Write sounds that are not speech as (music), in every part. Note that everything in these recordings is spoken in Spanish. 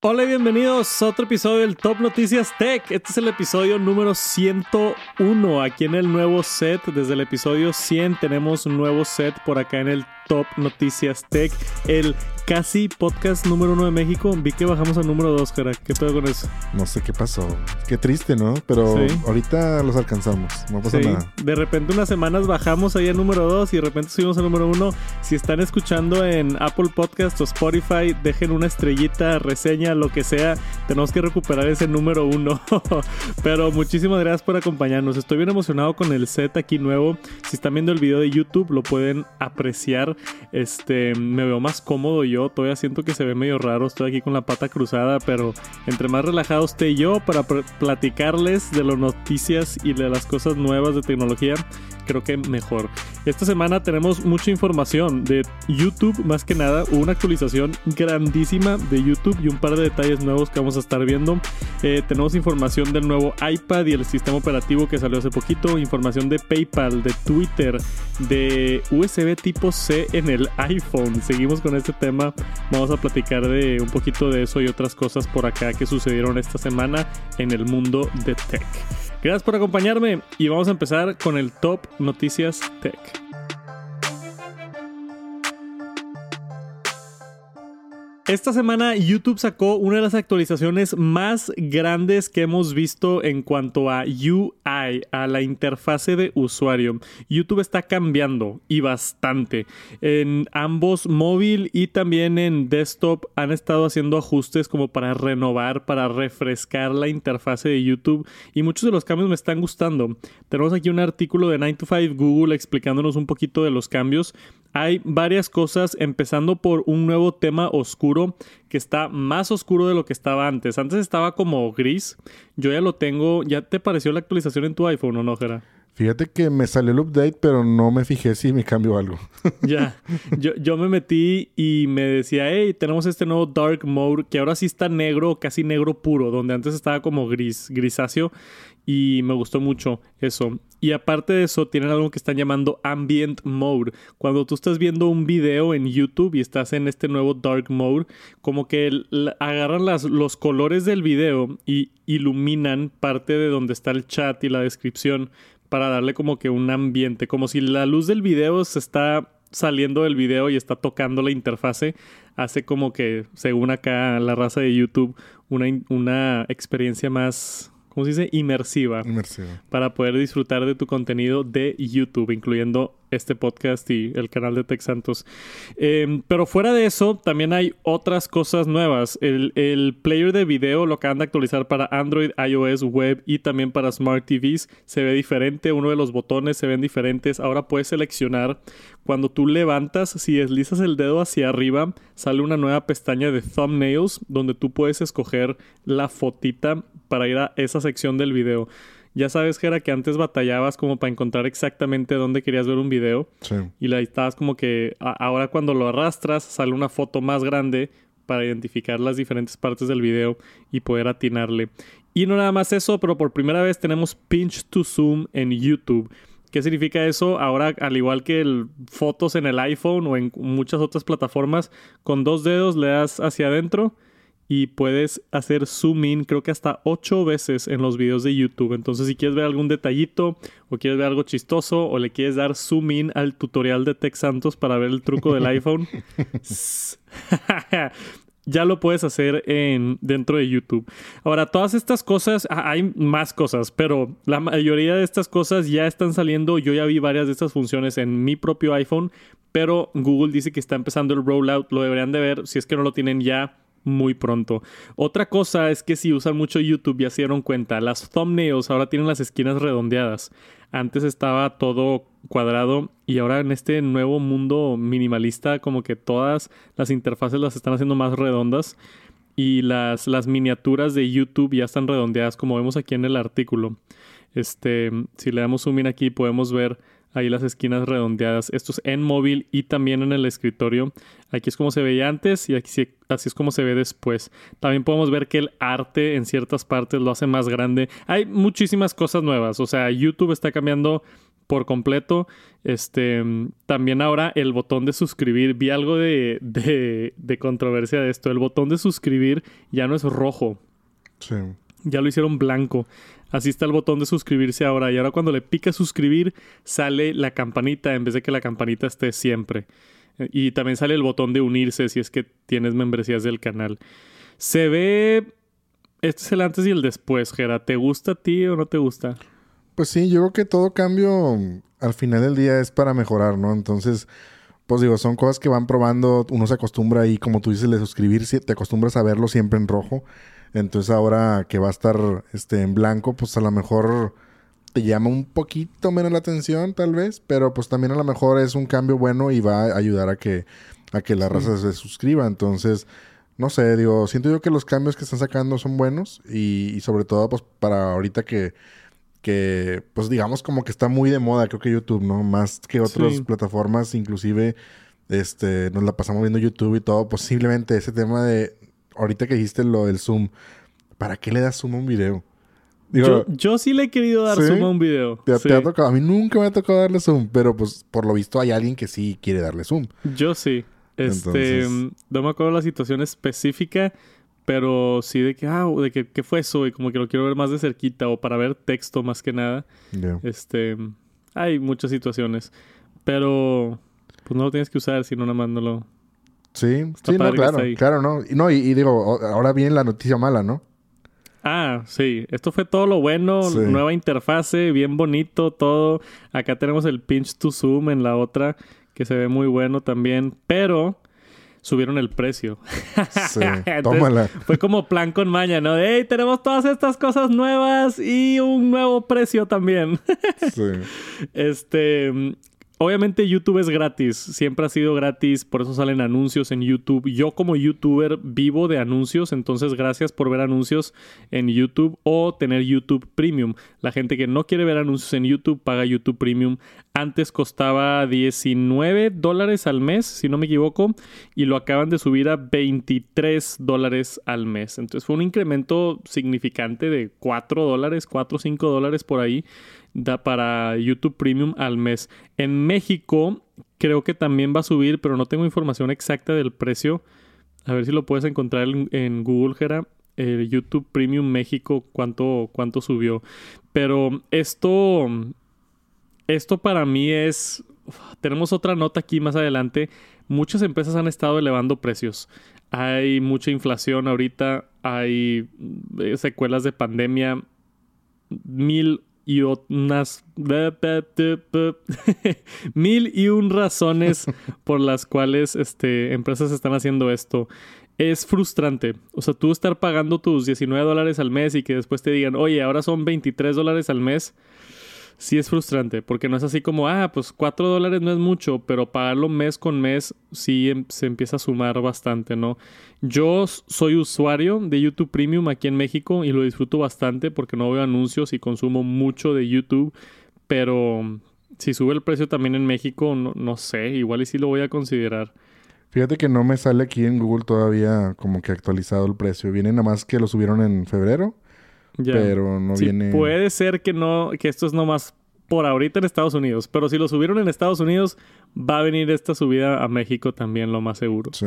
Hola y bienvenidos a otro episodio del Top Noticias Tech. Este es el episodio número 101 aquí en el nuevo set. Desde el episodio 100 tenemos un nuevo set por acá en el Top Noticias Tech. El casi podcast número uno de México. Vi que bajamos al número dos, cara. ¿Qué pedo con eso? No sé qué pasó. Qué triste, ¿no? Pero ahorita los alcanzamos. No pasa nada. De repente unas semanas bajamos ahí al número dos y de repente subimos al número uno. Si están escuchando en Apple Podcast o Spotify, dejen una estrellita, reseña, lo que sea. Tenemos que recuperar ese número uno. (laughs) Pero muchísimas gracias por acompañarnos. Estoy bien emocionado con el set aquí nuevo. Si están viendo el video de YouTube, lo pueden apreciar. Este, me veo más cómodo yo todavía siento que se ve medio raro, estoy aquí con la pata cruzada, pero entre más relajado esté yo para platicarles de las noticias y de las cosas nuevas de tecnología, creo que mejor. Esta semana tenemos mucha información de YouTube, más que nada, una actualización grandísima de YouTube y un par de detalles nuevos que vamos a estar viendo. Eh, tenemos información del nuevo iPad y el sistema operativo que salió hace poquito, información de PayPal, de Twitter, de USB tipo C en el iPhone. Seguimos con este tema, vamos a platicar de un poquito de eso y otras cosas por acá que sucedieron esta semana en el mundo de tech. Gracias por acompañarme y vamos a empezar con el Top Noticias Tech. Esta semana YouTube sacó una de las actualizaciones más grandes que hemos visto en cuanto a UI, a la interfase de usuario. YouTube está cambiando y bastante. En ambos móvil y también en desktop han estado haciendo ajustes como para renovar, para refrescar la interfase de YouTube y muchos de los cambios me están gustando. Tenemos aquí un artículo de 9 to 5 Google explicándonos un poquito de los cambios hay varias cosas, empezando por un nuevo tema oscuro que está más oscuro de lo que estaba antes. Antes estaba como gris. Yo ya lo tengo. ¿Ya te pareció la actualización en tu iPhone o no, Jera? Fíjate que me salió el update, pero no me fijé si me cambió algo. (laughs) ya, yo, yo, me metí y me decía, hey, tenemos este nuevo Dark Mode que ahora sí está negro, casi negro puro, donde antes estaba como gris, grisáceo y me gustó mucho eso. Y aparte de eso, tienen algo que están llamando Ambient Mode. Cuando tú estás viendo un video en YouTube y estás en este nuevo Dark Mode, como que agarran las, los colores del video y iluminan parte de donde está el chat y la descripción para darle como que un ambiente, como si la luz del video se está saliendo del video y está tocando la interfase, hace como que, según acá la raza de YouTube, una, una experiencia más ¿cómo se dice? Inmersiva. Inmersiva. Para poder disfrutar de tu contenido de YouTube, incluyendo este podcast y el canal de Tech Santos. Em, pero fuera de eso, también hay otras cosas nuevas. El, el, player de video lo acaban de actualizar para Android, iOS, web y también para Smart TVs. Se ve diferente, uno de los botones se ven diferentes. Ahora puedes seleccionar cuando tú levantas, si deslizas el dedo hacia arriba, sale una nueva pestaña de thumbnails donde tú puedes escoger la fotita para ir a esa sección del video. Ya sabes, Jera, que antes batallabas como para encontrar exactamente dónde querías ver un video. Sí. Y la estabas como que ahora cuando lo arrastras sale una foto más grande para identificar las diferentes partes del video y poder atinarle. Y no nada más eso, pero por primera vez tenemos pinch to zoom en YouTube. ¿Qué significa eso? Ahora, al igual que el fotos en el iPhone o en muchas otras plataformas, con dos dedos le das hacia adentro y puedes hacer zoom in creo que hasta ocho veces en los videos de YouTube. Entonces si quieres ver algún detallito o quieres ver algo chistoso o le quieres dar zoom in al tutorial de Tech Santos para ver el truco del iPhone, (laughs) (laughs) ya lo puedes hacer en, dentro de YouTube. Ahora, todas estas cosas, ah, hay más cosas, pero la mayoría de estas cosas ya están saliendo. Yo ya vi varias de estas funciones en mi propio iPhone, pero Google dice que está empezando el rollout. Lo deberían de ver si es que no lo tienen ya muy pronto. Otra cosa es que si usan mucho YouTube ya se dieron cuenta, las thumbnails ahora tienen las esquinas redondeadas. Antes estaba todo cuadrado y ahora en este nuevo mundo minimalista como que todas las interfaces las están haciendo más redondas y las, las miniaturas de YouTube ya están redondeadas como vemos aquí en el artículo. Este, si le damos zoom in aquí podemos ver ahí las esquinas redondeadas. Esto es en móvil y también en el escritorio. Aquí es como se veía antes y aquí así es como se ve después. También podemos ver que el arte en ciertas partes lo hace más grande. Hay muchísimas cosas nuevas. O sea, YouTube está cambiando por completo. Este, también ahora el botón de suscribir, vi algo de, de, de controversia de esto. El botón de suscribir ya no es rojo. Sí. Ya lo hicieron blanco. Así está el botón de suscribirse ahora. Y ahora cuando le pica suscribir, sale la campanita en vez de que la campanita esté siempre. Y también sale el botón de unirse si es que tienes membresías del canal. Se ve. Este es el antes y el después, Gera. ¿Te gusta a ti o no te gusta? Pues sí, yo creo que todo cambio al final del día es para mejorar, ¿no? Entonces, pues digo, son cosas que van probando. Uno se acostumbra ahí, como tú dices, de suscribirse, te acostumbras a verlo siempre en rojo. Entonces ahora que va a estar este, en blanco, pues a lo mejor te llama un poquito menos la atención, tal vez, pero pues también a lo mejor es un cambio bueno y va a ayudar a que, a que la raza se suscriba. Entonces, no sé, digo, siento yo que los cambios que están sacando son buenos y, sobre todo pues para ahorita que, que, pues digamos como que está muy de moda, creo que YouTube, ¿no? Más que otras plataformas, inclusive, este, nos la pasamos viendo YouTube y todo, posiblemente ese tema de, ahorita que dijiste lo del Zoom, ¿para qué le das Zoom a un video? yo, sí le he querido dar zoom a un video. ¿Te, ha tocado? A mí nunca me ha tocado darle zoom, pero pues por lo visto hay alguien que sí quiere darle zoom. Yo sí. Este, no me acuerdo la situación específica, pero sí de que, ah, de que, ¿qué fue eso? Y como que lo quiero ver más de cerquita o para ver texto más que nada. Este, hay muchas situaciones, pero pues no lo tienes que usar, sino nada más no lo... Sí, sí, no, claro, claro, ¿no? Y, no y digo, ahora viene la noticia mala, ¿no? Ah, sí. Esto fue todo lo bueno. Nueva interfase, bien bonito, todo. Acá tenemos el pinch to zoom en la otra, que se ve muy bueno también. Pero subieron el precio. (laughs) Sí, tómala. Fue como plan con maña, ¿no? hey, tenemos todas estas cosas nuevas y un nuevo precio también. sí. (laughs) Este, Obviamente YouTube es gratis, siempre ha sido gratis, por eso salen anuncios en YouTube. Yo como youtuber vivo de anuncios, entonces gracias por ver anuncios en YouTube o tener YouTube Premium. La gente que no quiere ver anuncios en YouTube paga YouTube Premium. Antes costaba 19 dólares al mes, si no me equivoco, y lo acaban de subir a 23 dólares al mes. Entonces fue un incremento significante de 4 dólares, 4 o 5 dólares por ahí da para YouTube Premium al mes. En México creo que también va a subir, pero no tengo información exacta del precio. A ver si lo puedes encontrar en, Google, Gera. El YouTube Premium México, cuánto, cuánto subió. Pero esto, esto para mí es... Tenemos otra nota aquí más adelante. Muchas empresas han estado elevando precios. Hay mucha inflación ahorita, hay eh, secuelas de pandemia, mil y unas (laughs) mil y un razones (laughs) por las cuales este, empresas están haciendo esto. Es frustrante. O sea, tú estar pagando tus 19 dólares al mes y que después te digan, oye, ahora son 23 dólares al mes sí es frustrante, porque no es así como, ah, pues 4 dólares no es mucho, pero pagarlo mes con mes sí em, se empieza a sumar bastante, ¿no? Yo soy usuario de YouTube Premium aquí en México y lo disfruto bastante porque no veo anuncios y consumo mucho de YouTube, pero si sube el precio también en México, no, sé, igual y sí lo voy a considerar. Fíjate que no me sale aquí en Google todavía como que actualizado el precio. Viene nada más que lo subieron en febrero. Pero no viene. Puede ser que no, que esto es nomás por ahorita en Estados Unidos. Pero si lo subieron en Estados Unidos, va a venir esta subida a México también, lo más seguro. Sí.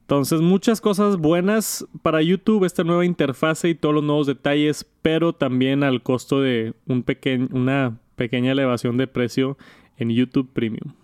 Entonces, muchas cosas buenas para YouTube, esta nueva interfase y todos los nuevos detalles, pero también al costo de un una pequeña elevación de precio en YouTube Premium.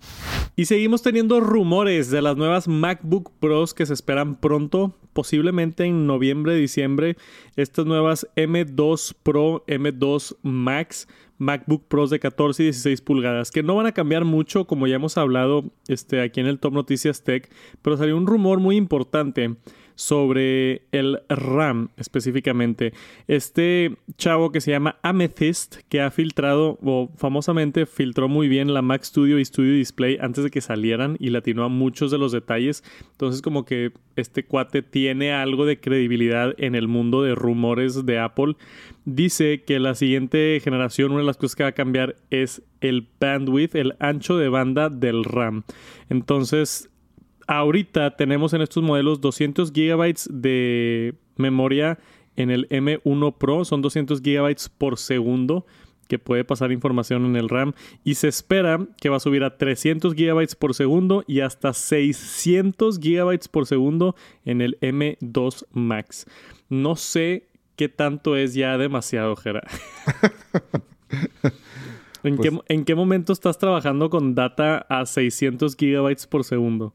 Y seguimos teniendo rumores de las nuevas MacBook Pros que se esperan pronto, posiblemente en noviembre, diciembre. Estas nuevas M2 Pro, M2 Max, MacBook Pros de 14 y 16 pulgadas, que no van a cambiar mucho, como ya hemos hablado este, aquí en el Top Noticias Tech, pero salió un rumor muy importante sobre el RAM específicamente. Este chavo que se llama Amethyst, que ha filtrado, o famosamente filtró muy bien la Mac Studio y Studio Display antes de que salieran y latinó a muchos de los detalles. Entonces como que este cuate tiene algo de credibilidad en el mundo de rumores de Apple. Dice que la siguiente generación, una de las cosas que va a cambiar es el bandwidth, el ancho de banda del RAM. Entonces, ahorita tenemos en estos modelos 200 gigabytes de memoria en el M1 Pro, son 200 gigabytes por segundo, que puede pasar información en el RAM y se espera que va a subir a 300 GB por segundo y hasta 600 GB por segundo en el M2 Max. No sé qué tanto es ya demasiado, Jera. (laughs) ¿En, qué, Pues ¿En qué momento estás trabajando con data a 600 gigabytes por segundo?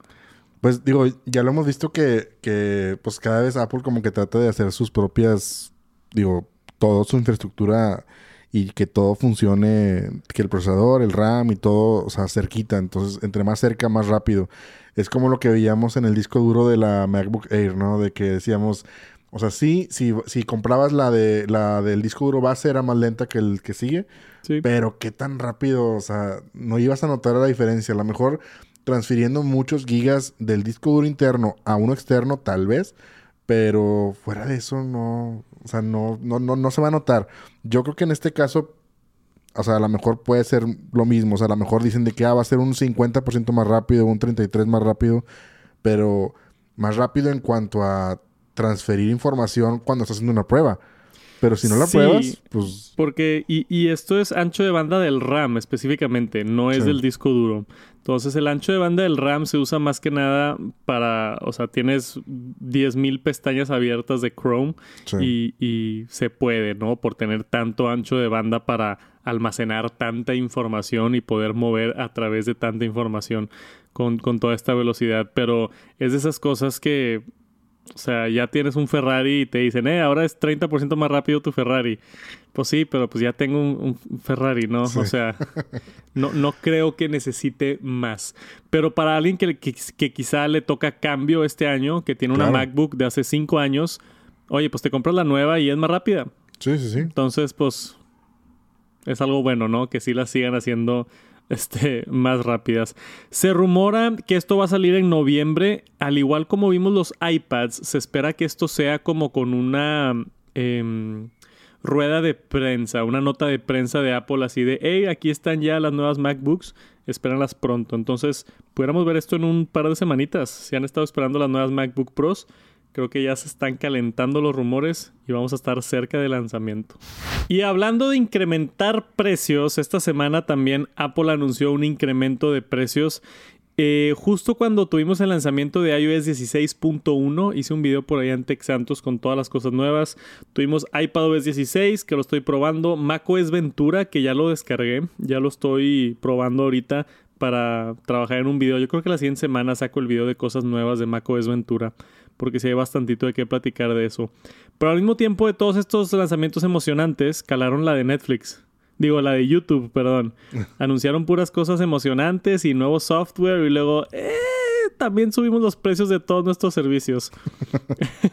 Pues digo, ya lo hemos visto que, que pues cada vez Apple como que trata de hacer sus propias, digo, toda su infraestructura y que todo funcione, que el procesador, el RAM y todo, o sea, cerquita. Entonces, entre más cerca, más rápido. Es como lo que veíamos en el disco duro de la MacBook Air, ¿no? De que decíamos, o sea, sí, si, si comprabas la de la del disco duro base era más lenta que el que sigue, Sí. pero qué tan rápido, o sea, no ibas a notar la diferencia. A lo mejor transfiriendo muchos gigas del disco duro interno a uno externo, tal vez, pero fuera de eso no, o sea, no, no, no, no se va a notar. Yo creo que en este caso, o sea, a lo mejor puede ser lo mismo, o sea, a lo mejor dicen de que ah, va a ser un 50% más rápido, un 33% más rápido, pero más rápido en cuanto a transferir información cuando estás haciendo una prueba. Pero si no la Sí. pruebas, pues Porque, y, y esto es ancho de banda del RAM específicamente, no es Sí. del disco duro. Entonces el ancho de banda del RAM se usa más que nada para, o sea, tienes 10.000 pestañas abiertas de Chrome sí. y, y se puede, ¿no? Por tener tanto ancho de banda para almacenar tanta información y poder mover a través de tanta información con, con toda esta velocidad. Pero es de esas cosas que, o sea, ya tienes un Ferrari y te dicen, eh, ahora es 30% más rápido tu Ferrari. Pues sí, pero pues ya tengo un, un Ferrari, ¿no? Sí. O sea, no, no creo que necesite más. Pero para alguien que, que, que quizá le toca cambio este año, que tiene una. MacBook de hace 5 años, oye, pues te compras la nueva y es más rápida. sí, sí, sí. Entonces, pues es algo bueno, ¿no? Que sí las sigan haciendo este, más rápidas. Se rumora que esto va a salir en noviembre, al igual como vimos los iPads, se espera que esto sea como con una em, rueda de prensa, una nota de prensa de Apple así de, hey, aquí están ya las nuevas MacBooks, espéranlas pronto. Entonces, pudiéramos ver esto en un par de semanitas. Si han estado esperando las nuevas MacBook Pros, creo que ya se están calentando los rumores y vamos a estar cerca del lanzamiento. Y hablando de incrementar precios, esta semana también Apple anunció un incremento de precios. Eh, justo cuando tuvimos el lanzamiento de iOS 16.1, hice un video por ahí en Tech Santos con todas las cosas nuevas. Tuvimos iPadOS 16, que lo estoy probando. macOS Ventura, que ya lo descargué. Ya lo estoy probando ahorita para trabajar en un video. Yo creo que la siguiente semana saco el video de cosas nuevas de macOS Ventura. Porque sí hay bastantito de qué platicar de eso. Pero al mismo tiempo de todos estos lanzamientos emocionantes, calaron la de Netflix. Digo, la de YouTube, perdón. (laughs) Anunciaron puras cosas emocionantes y nuevo software y luego, eh, también subimos los precios de todos nuestros servicios.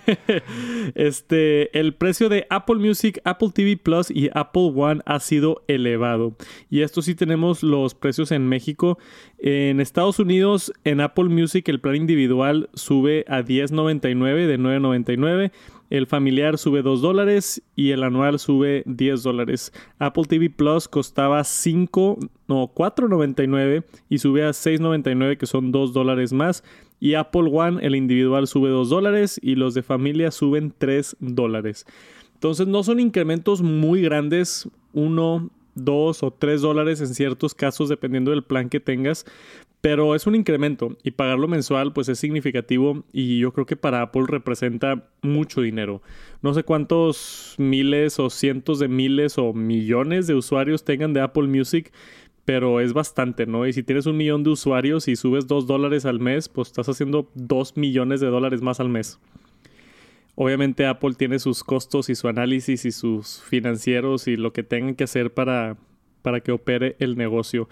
(laughs) este, el precio de Apple Music, Apple TV Plus y Apple One ha sido elevado. Y esto sí tenemos los precios en México. En Estados Unidos, en Apple Music, el plan individual sube a $10.99 de $9.99. El familiar sube 2 dólares y el anual sube 10 dólares. Apple TV Plus costaba 5, no, 4.99 y sube a 6.99 que son 2 dólares más. Y Apple One, el individual sube 2 dólares y los de familia suben 3 dólares. Entonces no son incrementos muy grandes, 1, 2 o 3 dólares en ciertos casos dependiendo del plan que tengas. Pero es un incremento y pagarlo mensual pues es significativo y yo creo que para Apple representa mucho dinero. No sé cuántos miles o cientos de miles o millones de usuarios tengan de Apple Music, pero es bastante, ¿no? Y si tienes un millón de usuarios y subes dos dólares al mes, pues estás haciendo dos millones de dólares más al mes. Obviamente Apple tiene sus costos y su análisis y sus financieros y lo que tengan que hacer para, para que opere el negocio.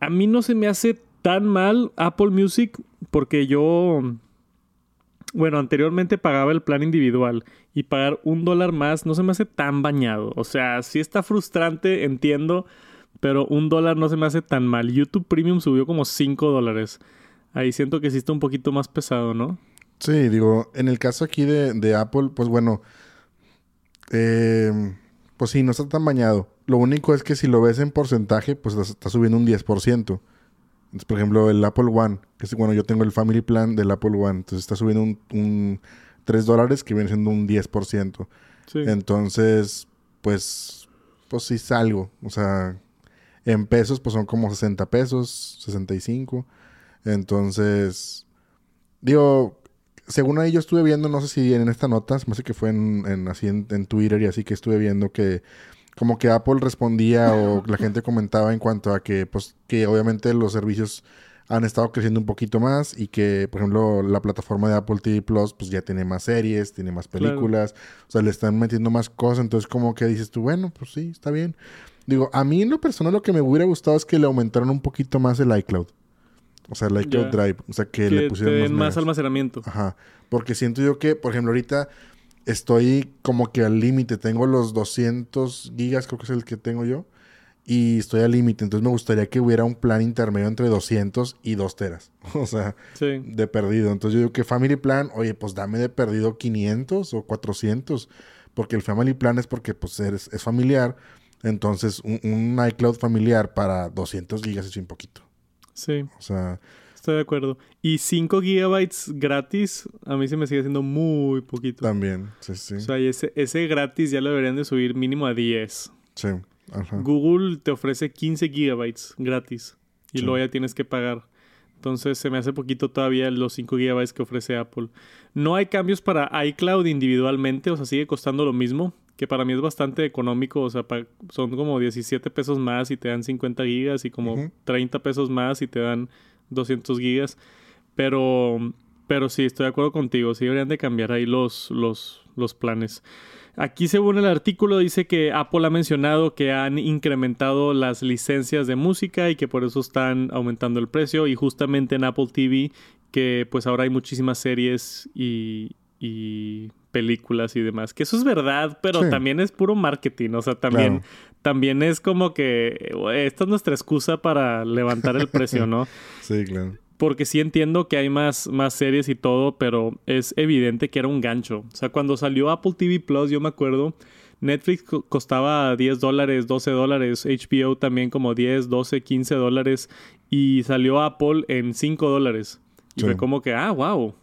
A mí no se me hace tan mal Apple Music porque yo, bueno, anteriormente pagaba el plan individual y pagar un dólar más no se me hace tan bañado. O sea, sí está frustrante, entiendo, pero un dólar no se me hace tan mal. YouTube Premium subió como 5 dólares. Ahí siento que sí está un poquito más pesado, ¿no? Sí, digo, en el caso aquí de, de Apple, pues bueno, eh, pues sí, no está tan bañado. Lo único es que si lo ves en porcentaje, pues está- está subiendo un 10%. Entonces, por ejemplo, el Apple One, que es, bueno, yo tengo el Family Plan del Apple One, entonces está subiendo un, un 3 dólares que viene siendo un 10%. Sí. Entonces, pues, pues sí salgo. O sea, en pesos, pues son como 60 pesos, 65. Entonces, digo, según ahí yo estuve viendo, no sé si en esta nota, me sé que fue en, así en, Twitter y así que estuve viendo que como que Apple respondía o la gente comentaba en cuanto a que, pues, que obviamente los servicios han estado creciendo un poquito más y que, por ejemplo, la plataforma de Apple TV Plus, pues ya tiene más series, tiene más películas, o sea, le están metiendo más cosas, entonces como que dices tú, bueno, pues sí, está bien. Digo, a mí en lo personal lo que me hubiera gustado es que le aumentaran un poquito más el iCloud. O sea, el iCloud Drive. O sea, que, le pusieran más, almacenamiento. Ajá. Porque siento yo que, por ejemplo, ahorita estoy como que al límite. Tengo los 200 gigas, creo que es el que tengo yo. Y estoy al límite. Entonces me gustaría que hubiera un plan intermedio entre 200 y 2 teras. (laughs) O sea, de perdido. Entonces yo digo que Family Plan, oye, pues dame de perdido 500 o 400. Porque el Family Plan es porque pues es, es familiar entonces, un, iCloud familiar para 200 gigas es un poquito. Sí. O sea... Estoy de acuerdo. Y 5 gigabytes gratis, a mí se me sigue haciendo muy poquito. También, sí, sí. O sea, ese, ese gratis ya lo deberían de subir mínimo a 10. Sí, ajá. Google te ofrece 15 gigabytes gratis. Y luego ya tienes que pagar. Entonces se me hace poquito todavía los 5 gigabytes que ofrece Apple. No hay cambios para iCloud individualmente, o sea, sigue costando lo mismo que para mí es bastante económico, o sea, son como 17 pesos más y te dan 50 gigas y como 30 pesos más y te dan 200 gigas. Pero, pero sí, estoy de acuerdo contigo, sí deberían de cambiar ahí los, los, los planes. Aquí según el artículo dice que Apple ha mencionado que han incrementado las licencias de música y que por eso están aumentando el precio y justamente en Apple TV que pues ahora hay muchísimas series y, y películas y demás. Que eso es verdad, pero también es puro marketing. O sea, también, también es como que esta es nuestra excusa para levantar el precio, ¿no? (laughs) sí, claro. Porque sí entiendo que hay más, más series y todo, pero es evidente que era un gancho. O sea, cuando salió Apple TV Plus, yo me acuerdo, Netflix costaba 10 dólares, 12 dólares, HBO también como 10, 12, 15 dólares, y salió Apple en 5 dólares. Y fue como que, ah, wow.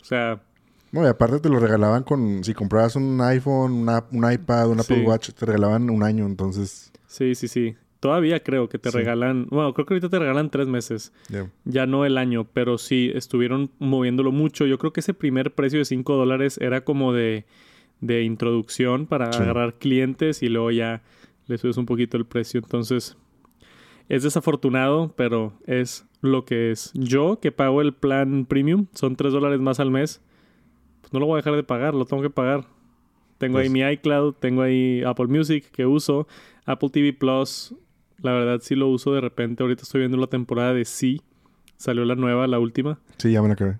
O sea, no, y aparte te lo regalaban con, si comprabas un iPhone, un iPad, un Apple Watch, te regalaban un año, entonces. Sí, sí, sí. Todavía creo que te regalan, bueno, creo que ahorita te regalan tres meses. Ya no el año, pero sí, estuvieron moviéndolo mucho. Yo creo que ese primer precio de 5 dólares era como de, de introducción para agarrar clientes y luego ya le subes un poquito el precio. Entonces, es desafortunado, pero es lo que es. Yo, que pago el plan premium, son 3 dólares más al mes pues, no lo voy a dejar de pagar, lo tengo que pagar. Tengo ahí pues mi iCloud, tengo ahí Apple Music que uso, Apple TV Plus, la verdad sí lo uso de repente. Ahorita estoy viendo la temporada de Sí, salió la nueva, la última. Sí, ya me la acabé.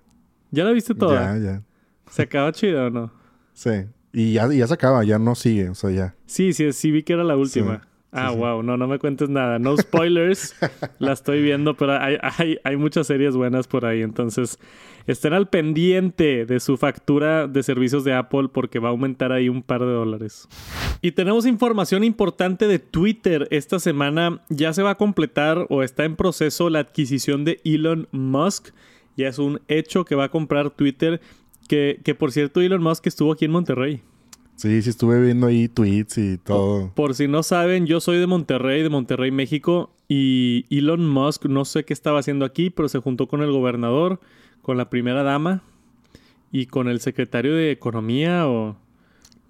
¿Ya la viste toda? Ya, ya. ¿Se acaba chido o no? Sí. Y ya, ya se acaba, ya no sigue, o sea, ya. Sí, sí, sí vi que era la última. Ah, wow, no, no me cuentes nada. No spoilers, (laughs) la estoy viendo, pero hay, hay, hay, muchas series buenas por ahí. Entonces, estén al pendiente de su factura de servicios de Apple porque va a aumentar ahí un par de dólares. Y tenemos información importante de Twitter. Esta semana ya se va a completar o está en proceso la adquisición de Elon Musk. Ya es un hecho que va a comprar Twitter. Que, que por cierto, Elon Musk estuvo aquí en Monterrey. Sí, sí estuve viendo ahí tweets y todo. Por, si no saben, yo soy de Monterrey, de Monterrey, México, y Elon Musk no sé qué estaba haciendo aquí, pero se juntó con el gobernador, con la primera dama y con el secretario de Economía o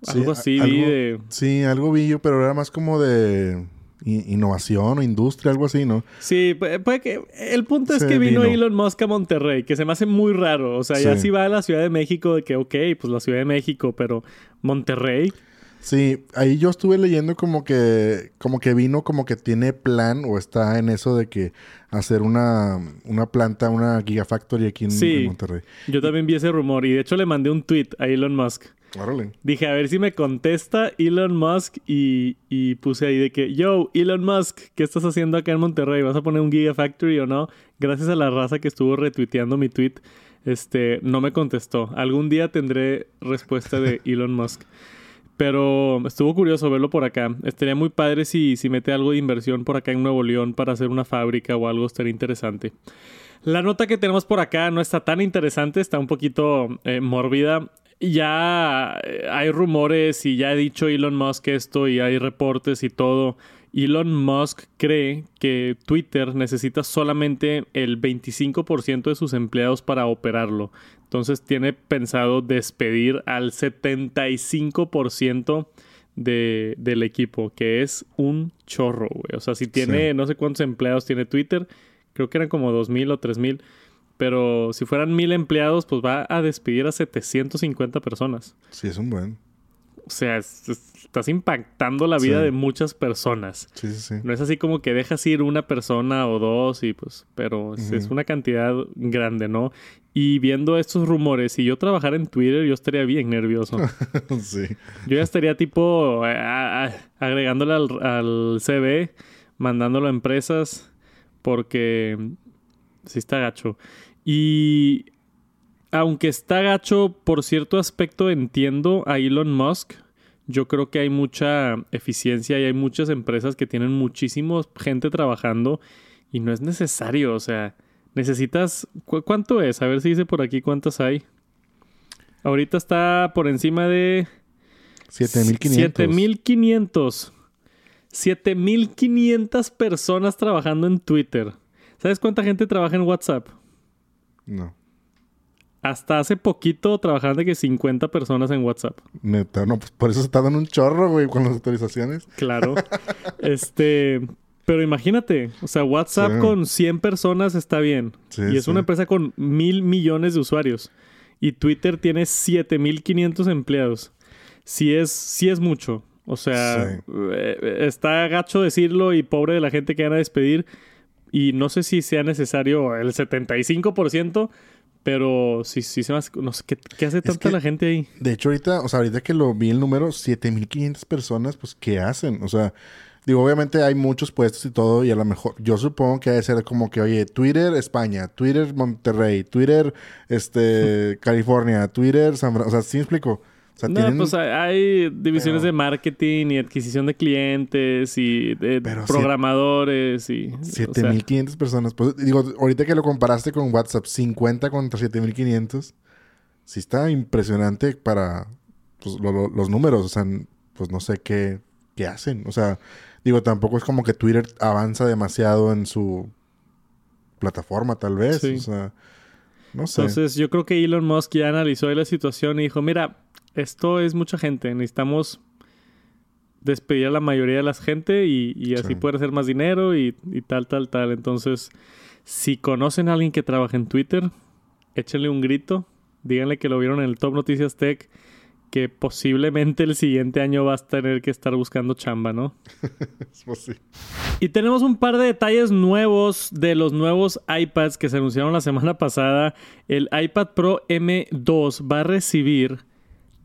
algo así. vi de... Sí, algo vi yo, pero era más como de innovación o industria, algo así, ¿no? Sí, puede que. El punto es que vino, Elon Musk a Monterrey, que se me hace muy raro. O sea, ya si va a la Ciudad de México, de que, ok, pues la Ciudad de México, pero Monterrey. Sí, ahí yo estuve leyendo como que, como que vino, como que tiene plan o está en eso de que hacer una, una planta, una gigafactory aquí en, en Monterrey. Yo también vi ese rumor y de hecho le mandé un tweet a Elon Musk. Dije, a ver si me contesta Elon Musk y, puse ahí de que, yo, Elon Musk, ¿qué estás haciendo acá en Monterrey? ¿Vas a poner un Gigafactory o no? Gracias a la raza que estuvo retuiteando mi tweet, este, no me contestó. Algún día tendré respuesta de (laughs) Elon Musk. Pero estuvo curioso verlo por acá. Estaría muy padre si, si mete algo de inversión por acá en Nuevo León para hacer una fábrica o algo, estaría interesante. La nota que tenemos por acá no está tan interesante, está un poquito eh, mórbida. Ya eh, hay rumores y ya ha dicho Elon Musk esto y hay reportes y todo. Elon Musk cree que Twitter necesita solamente el 25% de sus empleados para operarlo. Entonces tiene pensado despedir al 75% de, del equipo, que es un chorro, güey. O sea, si tiene, no sé cuántos empleados tiene Twitter, creo que eran como 2.000 o 3.000. Pero si fueran 1.000 empleados, pues va a despedir a 750 personas. Sí, es un buen. O sea, estás impactando la vida de muchas personas. Sí, sí, sí. No es así como que dejas ir una persona o dos y pues, pero es una cantidad grande, ¿no? Y viendo estos rumores, si yo trabajara en Twitter, yo estaría bien nervioso. (laughs) sí. Yo ya estaría tipo agregándole al, al CV, mandándolo a empresas, porque sí está gacho. Y aunque está gacho, por cierto aspecto entiendo a Elon Musk. Yo creo que hay mucha eficiencia y hay muchas empresas que tienen muchísima gente trabajando y no es necesario, o sea, necesitas... ¿Cuánto es? A ver si dice por aquí cuántas hay. Ahorita está por encima de... 7500. 7500. 7500 personas trabajando en Twitter. ¿Sabes cuánta gente trabaja en WhatsApp? No hasta hace poquito trabajaban de que 50 personas en WhatsApp. Neta, no, pues por eso se tardan un chorro, güey, con las autorizaciones. Claro. (laughs) este, pero imagínate, o sea, WhatsApp con 100 personas está bien. y es una empresa con mil millones de usuarios. Y Twitter tiene 7500 empleados. Sí es, sí es mucho. O sea, eh, está gacho decirlo y pobre de la gente que van a despedir. Y no sé si sea necesario el 75%, pero sí, sí se hace, no sé, ¿qué, hace tanta la gente ahí? De hecho, ahorita, o sea, ahorita que lo vi el número, 7500 personas, pues, ¿qué hacen? O sea, digo, obviamente hay muchos puestos y todo, y a lo mejor, yo supongo que debe ser como que, oye, Twitter España, Twitter Monterrey, Twitter, este, (laughs) California, Twitter San Francisco, o sea, ¿sí me explico? No, pues hay divisiones de marketing y adquisición de clientes y de programadores y... 7500 personas. Pues digo, ahorita que lo comparaste con WhatsApp, 50 contra 7500, sí está impresionante para pues, los números. O sea, pues no sé qué, qué hacen. O sea, digo, tampoco es como que Twitter avanza demasiado en su plataforma, tal vez. O sea, no sé. Entonces, yo creo que Elon Musk ya analizó la situación y dijo, mira, esto es mucha gente, necesitamos despedir a la mayoría de la gente y, así poder hacer más dinero y, tal, tal, tal. Entonces, si conocen a alguien que trabaja en Twitter, échenle un grito, díganle que lo vieron en el Top Noticias Tech, que posiblemente el siguiente año vas a tener que estar buscando chamba, ¿no? (laughs) pues Y tenemos un par de detalles nuevos de los nuevos iPads que se anunciaron la semana pasada. El iPad Pro M2 va a recibir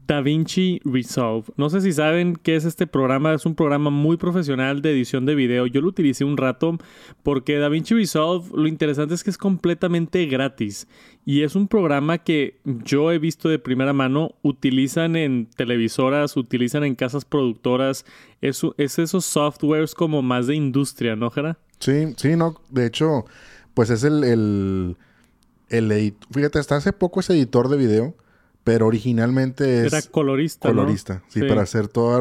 DaVinci Resolve. No sé si saben qué es este programa, es un programa muy profesional de edición de video. Yo lo utilicé un rato porque DaVinci Resolve lo interesante es que es completamente gratis y es un programa que yo he visto de primera mano, utilizan en televisoras, utilizan en casas productoras, es, es esos softwares como más de industria, ¿no, Jara? Sí, sí, no, de hecho, pues es el, el, el fíjate, hasta hace poco es editor de video pero originalmente es... Era colorista, Colorista, sí, para hacer todo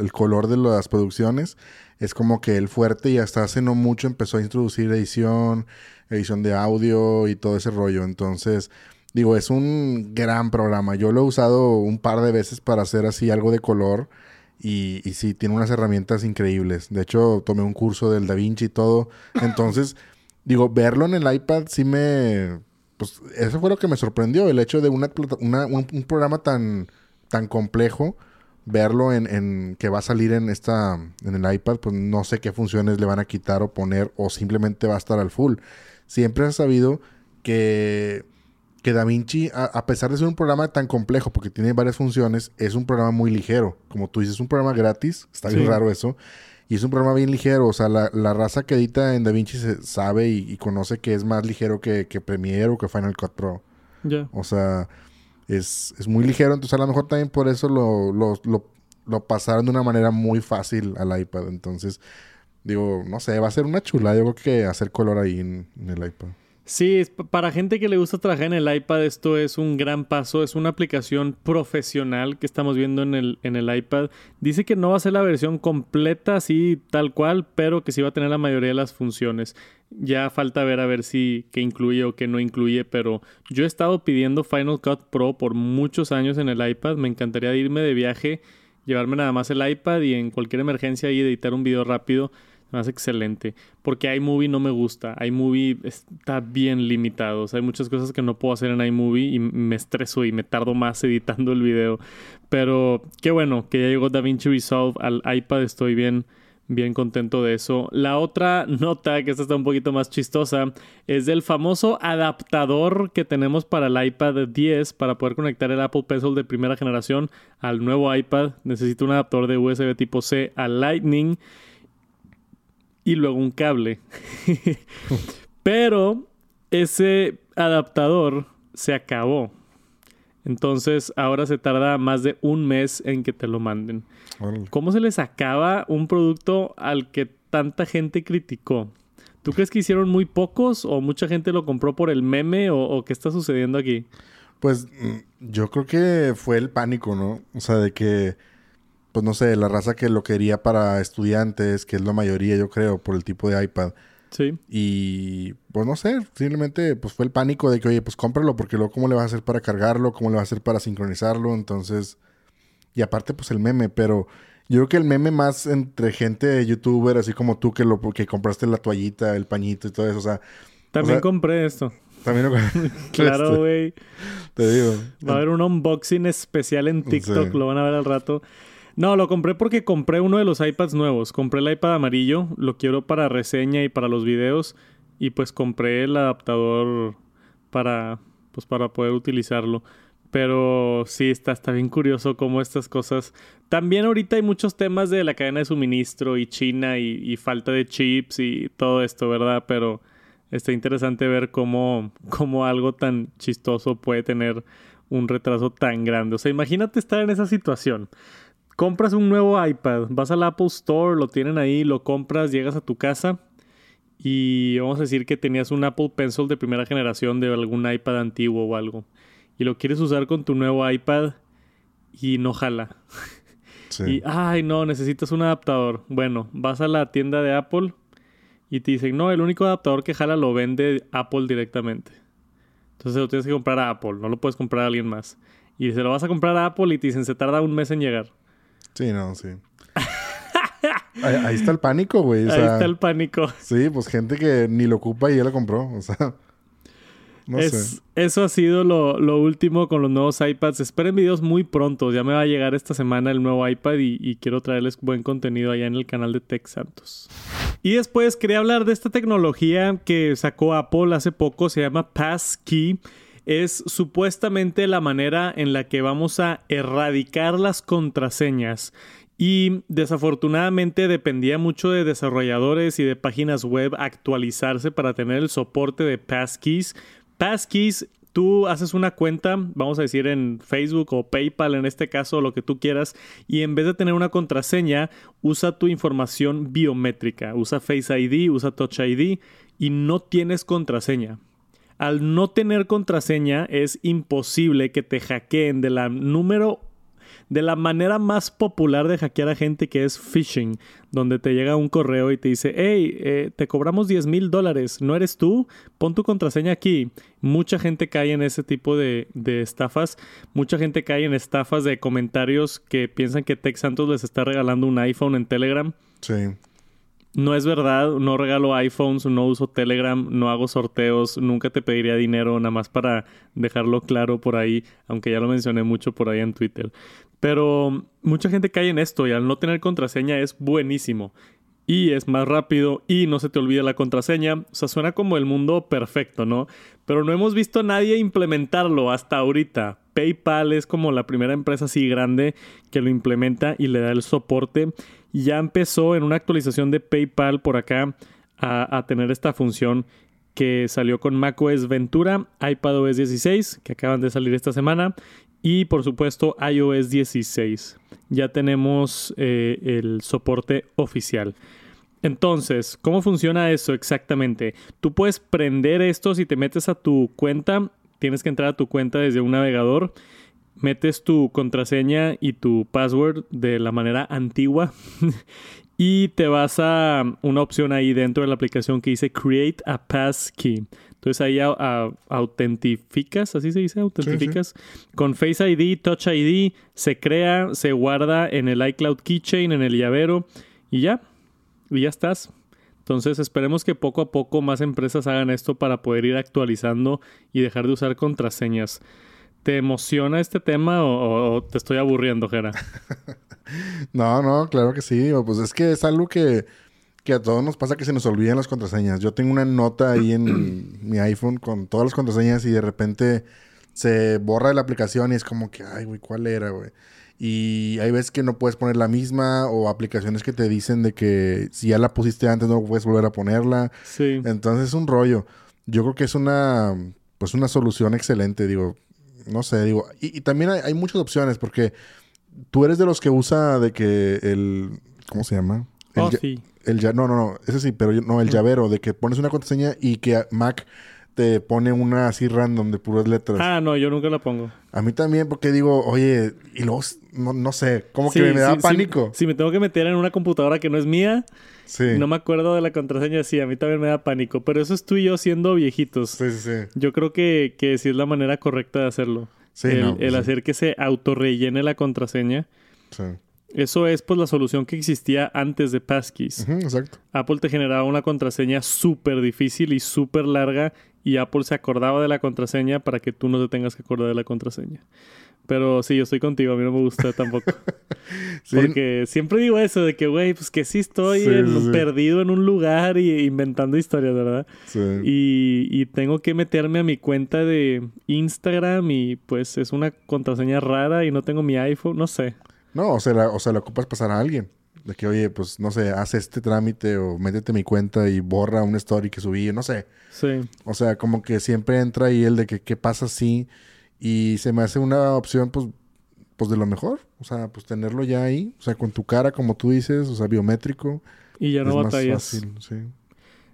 el color de las producciones. Es como que el fuerte y hasta hace no mucho empezó a introducir edición, edición de audio y todo ese rollo. Entonces, digo, es un gran programa. Yo lo he usado un par de veces para hacer así algo de color. Y, y sí, tiene unas herramientas increíbles. De hecho, tomé un curso del Da Vinci y todo. Entonces, digo, verlo en el iPad sí me pues eso fue lo que me sorprendió, el hecho de una, un, programa tan, tan complejo, verlo en, en, que va a salir en esta en el iPad, pues no sé qué funciones le van a quitar o poner o simplemente va a estar al full. Siempre he sabido que, que DaVinci, a, a, pesar de ser un programa tan complejo, porque tiene varias funciones, es un programa muy ligero. Como tú dices, es un programa gratis, está bien raro eso. Y es un programa bien ligero. O sea, la, raza que edita en DaVinci se sabe y, conoce que es más ligero que, que Premiere o que Final Cut Pro. Ya. O sea, es, muy ligero. Entonces, a lo mejor también por eso lo, lo, pasaron de una manera muy fácil al iPad. Entonces, digo, no sé, va a ser una chula. Yo creo que hacer color ahí en, el iPad. Sí, para gente que le gusta trabajar en el iPad, esto es un gran paso. Es una aplicación profesional que estamos viendo en el, en el iPad. Dice que no va a ser la versión completa, así tal cual, pero que sí va a tener la mayoría de las funciones. Ya falta ver a ver si qué incluye o qué no incluye, pero yo he estado pidiendo Final Cut Pro por muchos años en el iPad. Me encantaría irme de viaje, llevarme nada más el iPad y en cualquier emergencia ahí editar un video rápido más excelente. Porque iMovie no me gusta. iMovie está bien limitado. Hay muchas cosas que no puedo hacer en iMovie y me estreso y me tardo más (laughs) editando el video. Pero qué bueno que ya llegó DaVinci Resolve al iPad. Estoy bien, bien contento de eso. La otra nota, que esta está un poquito más chistosa, es del famoso adaptador que tenemos para el iPad 10 para poder conectar el Apple Pencil de primera generación al nuevo iPad. Necesito un adaptador de USB tipo C a Lightning y luego un cable. (laughs) Pero ese adaptador se acabó. Entonces ahora se tarda más de un mes en que te lo manden. ¿Cómo se les acaba un producto al que tanta gente criticó? ¿Tú crees que hicieron muy pocos o mucha gente lo compró por el meme o, o qué está sucediendo aquí? Pues mm, yo creo que fue el pánico, ¿no? O sea, de que pues no sé, la raza que lo quería para estudiantes, que es la mayoría, yo creo, por el tipo de iPad. Sí. Y pues no sé, simplemente pues fue el pánico de que, oye, pues cómpralo, porque luego cómo le vas a hacer para cargarlo, cómo le vas a hacer para sincronizarlo, entonces... Y aparte, pues el meme, pero yo creo que el meme más entre gente youtuber, así como tú que lo que compraste la toallita, el pañito y todo eso, o sea... También compré esto. También lo (laughs) Claro, güey. Te digo. Va a haber un unboxing especial en TikTok, lo van a ver al rato. No, lo compré porque compré uno de los iPads nuevos. Compré el iPad amarillo, lo quiero para reseña y para los videos. Y pues compré el adaptador para, pues para poder utilizarlo. Pero sí, está, está bien curioso cómo estas cosas. También ahorita hay muchos temas de la cadena de suministro y China y, falta de chips y todo esto, ¿verdad? Pero está interesante ver cómo, cómo algo tan chistoso puede tener un retraso tan grande. O sea, imagínate estar en esa situación compras un nuevo iPad, vas al Apple Store, lo tienen ahí, lo compras, llegas a tu casa y vamos a decir que tenías un Apple Pencil de primera generación de algún iPad antiguo o algo y lo quieres usar con tu nuevo iPad y no jala. Y, ay, no, necesitas un adaptador. Bueno, vas a la tienda de Apple y te dicen, no, el único adaptador que jala lo vende Apple directamente. Entonces lo tienes que comprar a Apple, no lo puedes comprar a alguien más. Y se lo vas a comprar a Apple y te dicen, se tarda un mes en llegar. Sí, no, sí. ahí, está el pánico, güey. ahí está el pánico. Sí, pues gente que ni lo ocupa y ya lo compró. O sea. No sé. Eso ha sido lo, último con los nuevos iPads. Esperen videos muy pronto. Ya me va a llegar esta semana el nuevo iPad y, y, quiero traerles buen contenido allá en el canal de Tech Santos. Y después quería hablar de esta tecnología que sacó Apple hace poco. Se llama Passkey es supuestamente la manera en la que vamos a erradicar las contraseñas. Y desafortunadamente dependía mucho de desarrolladores y de páginas web actualizarse para tener el soporte de passkeys. Passkeys tú haces una cuenta, vamos a decir en Facebook o PayPal en este caso, lo que tú quieras, y en vez de tener una contraseña, usa tu información biométrica, usa Face ID, usa Touch ID y no tienes contraseña al no tener contraseña es imposible que te hackeen de la número de la manera más popular de hackear a gente que es phishing, donde te llega un correo y te dice, hey, eh, te cobramos 10 mil dólares, ¿no eres tú? Pon tu contraseña aquí. Mucha gente cae en ese tipo de, de, estafas, mucha gente cae en estafas de comentarios que piensan que Tech Santos les está regalando un iPhone en Telegram. Sí. No es verdad, no regalo iPhones, no uso Telegram, no hago sorteos, nunca te pediría dinero, nada más para dejarlo claro por ahí, aunque ya lo mencioné mucho por ahí en Twitter. Pero mucha gente cae en esto y al no tener contraseña es buenísimo. Y es más rápido y no se te olvida la contraseña. O sea, suena como el mundo perfecto, ¿no? Pero no hemos visto a nadie implementarlo hasta ahorita. PayPal es como la primera empresa así grande que lo implementa y le da el soporte ya empezó en una actualización de PayPal por acá a, tener esta función que salió con macOS Ventura, iPadOS 16, que acaban de salir esta semana, y por supuesto iOS 16. Ya tenemos eh, el soporte oficial. Entonces, ¿cómo funciona eso exactamente? Tú puedes prender esto si te metes a tu cuenta, tienes que entrar a tu cuenta desde un navegador, metes tu contraseña y tu password de la manera antigua (laughs) y te vas a una opción ahí dentro de la aplicación que dice Create a Passkey. Entonces ahí autentificas, así se dice, autentificas. Con Face ID, Touch ID, se crea, se guarda en el iCloud Keychain, en el llavero y ya, y ya estás. Entonces esperemos que poco a poco más empresas hagan esto para poder ir actualizando y dejar de usar contraseñas. ¿Te emociona este tema o, te estoy aburriendo, Jera? (laughs) no, no, claro que sí. Pues es que es algo que que a todos nos pasa que se nos olvidan las contraseñas. Yo tengo una nota ahí en mi iPhone con todas las contraseñas y de repente se borra de la aplicación y es como que, ay, güey, ¿cuál era, güey? Y hay veces que no puedes poner la misma o aplicaciones que te dicen de que si ya la pusiste antes no puedes volver a ponerla. Sí. Entonces es un rollo. Yo creo que es una, pues una solución excelente, digo, no sé, digo, y, también hay, hay, muchas opciones porque tú eres de los que usa de que el, ¿cómo se llama? oh, sí. El no, no, no, ese sí, pero no, el llavero, de que pones una contraseña y que Mac te pone una así random de puras letras. Ah, no, yo nunca la pongo. A mí también, porque digo, oye, y luego, no, sé, como que me, da pánico. Si, me tengo que meter en una computadora que no es mía, no me acuerdo de la contraseña, sí, a mí también me da pánico. Pero eso es tú y yo siendo viejitos. Sí, sí, sí. Yo creo que, que sí es la manera correcta de hacerlo. Sí, el, pues hacer que se autorrellene la contraseña. Sí. Eso es pues la solución que existía antes de Passkeys. exacto. Apple te generaba una contraseña súper difícil y súper larga y Apple se acordaba de la contraseña para que tú no te tengas que acordar de la contraseña. Pero sí, yo estoy contigo, a mí no me gusta tampoco. (laughs) Porque siempre digo eso de que, güey, pues que sí estoy perdido en un lugar y inventando historias, ¿verdad? Y, y tengo que meterme a mi cuenta de Instagram y pues es una contraseña rara y no tengo mi iPhone, no sé. No, o sea, la, o sea, la ocupas pasar a alguien. De que, oye, pues no sé, haz este trámite o métete mi cuenta y borra una story que subí, no sé. Sí. O sea, como que siempre entra ahí el de que qué pasa si. Y se me hace una opción, pues, pues de lo mejor. O sea, pues tenerlo ya ahí. O sea, con tu cara, como tú dices, o sea, biométrico. Y ya no batallas. Más fácil, sí.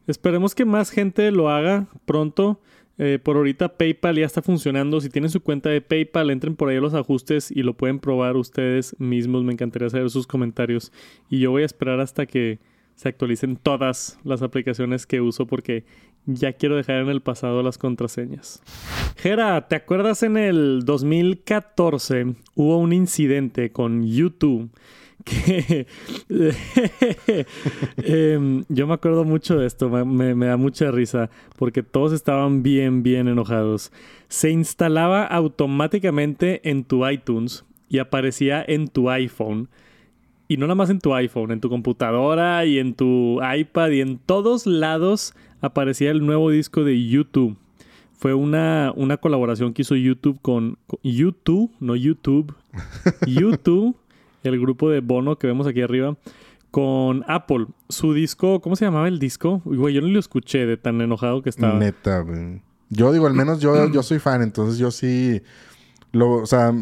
Esperemos que más gente lo haga pronto. Eh, por ahorita PayPal ya está funcionando. Si tienen su cuenta de PayPal, entren por ahí a los ajustes y lo pueden probar ustedes mismos. Me encantaría saber sus comentarios. Y yo voy a esperar hasta que se actualicen todas las aplicaciones que uso porque ya quiero dejar en el pasado las contraseñas. Gera, ¿te acuerdas en el 2014 hubo un incidente con YouTube? Que (laughs) em, yo me acuerdo mucho de esto, me, da mucha risa, porque todos estaban bien, bien enojados. Se instalaba automáticamente en tu iTunes y aparecía en tu iPhone. Y no nada más en tu iPhone, en tu computadora y en tu iPad y en todos lados aparecía el nuevo disco de YouTube. Fue una, una colaboración que hizo YouTube con, con YouTube, no YouTube, (laughs) YouTube el grupo de Bono que vemos aquí arriba, con Apple. Su disco, ¿cómo se llamaba el disco? Güey, yo no lo escuché de tan enojado que estaba. Neta, güey. Yo digo, al menos yo, (clears throat) yo soy fan, entonces yo sí. Lo, o sea,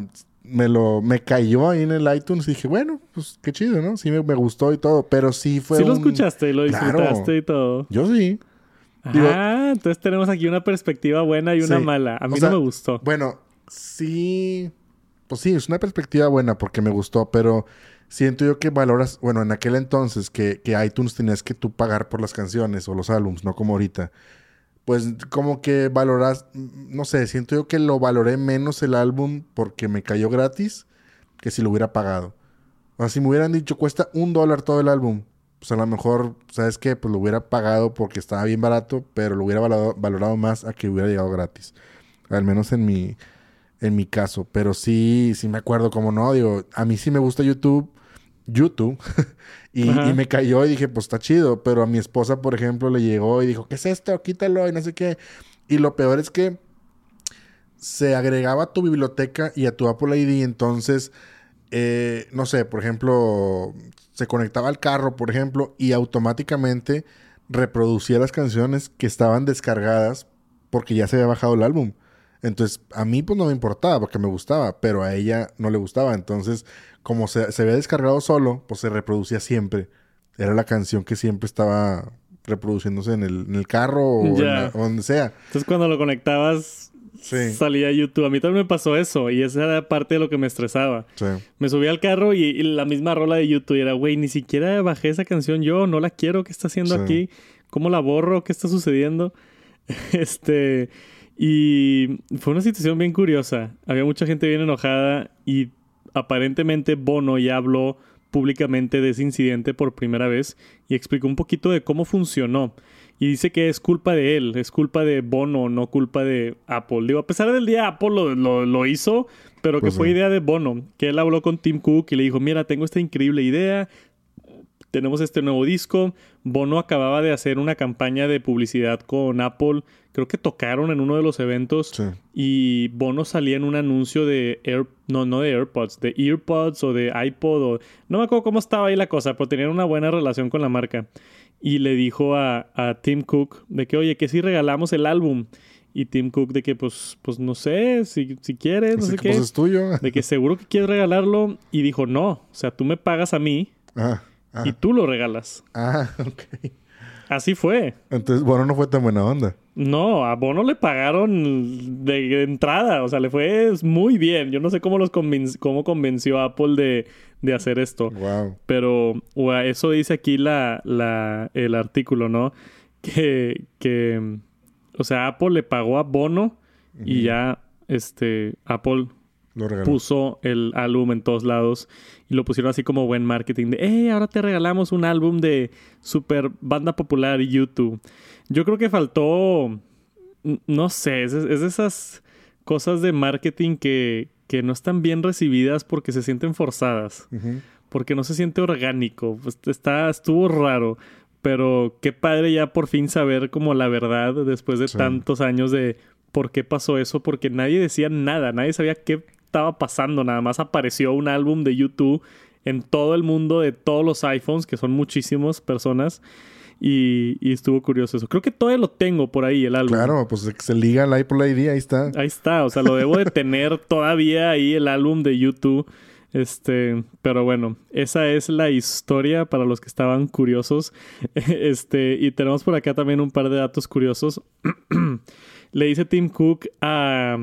me lo me cayó ahí en el iTunes y dije, bueno, pues qué chido, ¿no? Sí me, gustó y todo, pero sí fue Sí lo escuchaste y lo disfrutaste y todo. Yo sí. ah, entonces tenemos aquí una perspectiva buena y una mala. A mí no me gustó. Bueno, sí pues sí, es una perspectiva buena porque me gustó, pero siento yo que valoras, bueno, en aquel entonces que, que iTunes tenías que tú pagar por las canciones o los álbums, no como ahorita. Pues como que valoras, no sé, siento yo que lo valoré menos el álbum porque me cayó gratis que si lo hubiera pagado. O sea, si me hubieran dicho cuesta un dólar todo el álbum, pues a lo mejor, ¿sabes qué? Pues lo hubiera pagado porque estaba bien barato, pero lo hubiera valorado, valorado más a que hubiera llegado gratis. Al menos en mi, en mi caso. Pero sí, sí me acuerdo como no, digo, a mí sí me gusta YouTube, YouTube, (laughs) y, me cayó y dije, pues está chido, pero a mi esposa, por ejemplo, le llegó y dijo, ¿qué es esto? Quítalo y no sé qué. Y lo peor es que se agregaba a tu biblioteca y a tu Apple ID, entonces, eh, no sé, por ejemplo, se conectaba al carro, por ejemplo, y automáticamente reproducía las canciones que estaban descargadas porque ya se había bajado el álbum. Entonces, a mí pues no me importaba porque me gustaba, pero a ella no le gustaba. Entonces, como se, se había descargado solo, pues se reproducía siempre era la canción que siempre estaba reproduciéndose en el, en el carro o, en la- donde sea. Entonces cuando lo conectabas, Sí. salía YouTube. A mí también me pasó eso y esa era parte de lo que me estresaba. Sí. Me subí al carro y, y la misma rola de YouTube era, güey, ni siquiera bajé esa canción yo, no la quiero, ¿qué está haciendo Sí. aquí? ¿Cómo la borro? ¿Qué está sucediendo? (laughs) este, y fue una situación bien curiosa. Había mucha gente bien enojada y aparentemente Bono ya habló públicamente de ese incidente por primera vez y explicó un poquito de cómo funcionó. Y dice que es culpa de él, es culpa de Bono, no culpa de Apple. Digo, a pesar del día Apple lo, lo- lo hizo, pero Pues que fue sí. idea de Bono. Que él habló con Tim Cook y le dijo, mira, tengo esta increíble idea, tenemos este nuevo disco. Bono acababa de hacer una campaña de publicidad con Apple. Creo que tocaron en uno de los eventos. Sí. Y Bono salía en un anuncio de Air, no, no de AirPods, de EarPods o de iPod o no me acuerdo cómo estaba ahí la cosa, pero tenían una buena relación con la marca. Y le dijo a, a Tim Cook de que, oye, que si regalamos el álbum. Y Tim Cook de que, pues, pues no sé, si, si quieres, no Así sé que qué. pues es tuyo. De que seguro que quieres regalarlo. Y dijo, no, o sea, tú me pagas a mí Ah, ah, y tú lo regalas. ah, (laughs) ok. Así fue. Entonces, bueno, no fue tan buena onda. No, a Bono le pagaron de entrada, o sea, le fue muy bien. Yo no sé cómo los cómo convenció a Apple de, de hacer esto. Wow. Pero o a eso dice aquí la, la, el artículo, ¿no? Que, que, o sea, Apple le pagó a Bono y ya, este, Apple Lo puso el álbum en todos lados y lo pusieron así como buen marketing de, hey, ahora te regalamos un álbum de super banda popular YouTube. Yo creo que faltó, no sé, es, es de esas cosas de marketing que, que no están bien recibidas porque se sienten forzadas, porque no se siente orgánico, pues está, estuvo raro. Pero qué padre ya por fin saber como la verdad después de Sí. tantos años de por qué pasó eso, porque nadie decía nada, nadie sabía qué estaba pasando, nada más apareció un álbum de YouTube en todo el mundo de todos los iPhones, que son muchísimas personas, y, y estuvo curioso eso. Creo que todavía lo tengo por ahí, el álbum. Claro, pues se- liga el Apple ID, ahí está. Ahí está, o sea, lo debo de (laughs) tener todavía ahí el álbum de YouTube. Este, pero bueno, esa es la historia para los que estaban curiosos. (laughs) Este, y tenemos por acá también un par de datos curiosos. (clears throat) Le dice Tim Cook a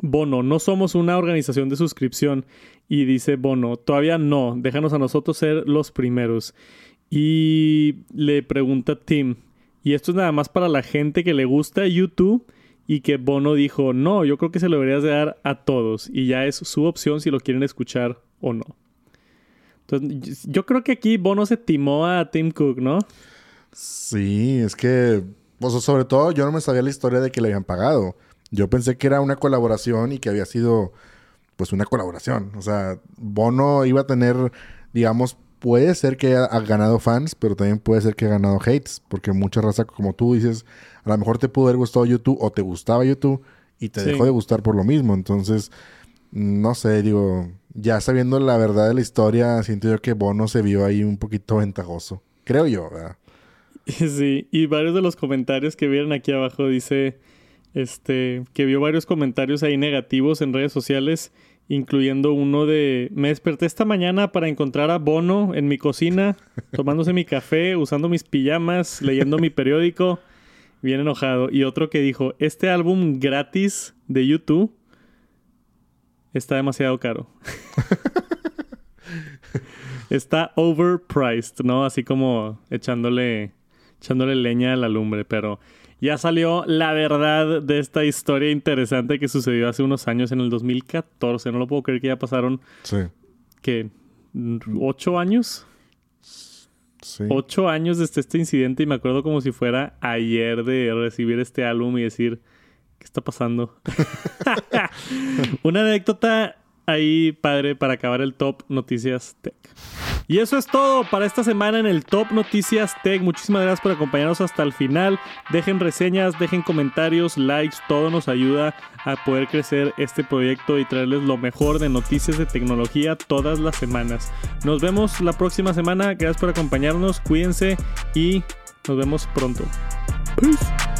Bono, no somos una organización de suscripción. Y dice Bono, todavía no, déjanos a nosotros ser los primeros. Y le pregunta Tim, y esto es nada más para la gente que le gusta YouTube y que Bono dijo, no, yo creo que se lo deberías de dar a todos y ya es su opción si lo quieren escuchar o no. Entonces, yo creo que aquí Bono se timó a Tim Cook, ¿no? Sí, es que, pues sobre todo yo no me sabía la historia de que le habían pagado. Yo pensé que era una colaboración y que había sido, pues, una colaboración. O sea, Bono iba a tener, digamos, puede ser que haya ganado fans, pero también puede ser que haya ganado hates, porque mucha raza, como tú dices, a lo mejor te pudo haber gustado YouTube o te gustaba YouTube y te Sí. dejó de gustar por lo mismo. Entonces, no sé, digo, ya sabiendo la verdad de la historia, siento yo que Bono se vio ahí un poquito ventajoso. Creo yo, ¿verdad? (laughs) Sí, y varios de los comentarios que vieron aquí abajo dice este que vio varios comentarios ahí negativos en redes sociales, incluyendo uno de me desperté esta mañana para encontrar a Bono en mi cocina, tomándose mi café, usando mis pijamas, leyendo mi periódico, bien enojado, y otro que dijo, "Este álbum gratis de YouTube está demasiado caro." (laughs) está overpriced, ¿no? Así como echándole echándole leña a la lumbre, pero ya salió la verdad de esta historia interesante que sucedió hace unos años, en el 2014. No lo puedo creer que ya pasaron, Sí, que ¿Ocho años? sí. Ocho años desde este incidente y me acuerdo como si fuera ayer de recibir este álbum y decir, ¿qué está pasando? (laughs) Una anécdota ahí, padre, para acabar el Top Noticias Tech. Y eso es todo para esta semana en el Top Noticias Tech. Muchísimas gracias por acompañarnos hasta el final. Dejen reseñas, dejen comentarios, likes, todo nos ayuda a poder crecer este proyecto y traerles lo mejor de noticias de tecnología todas las semanas. Nos vemos la próxima semana. Gracias por acompañarnos, cuídense y nos vemos pronto. Peace.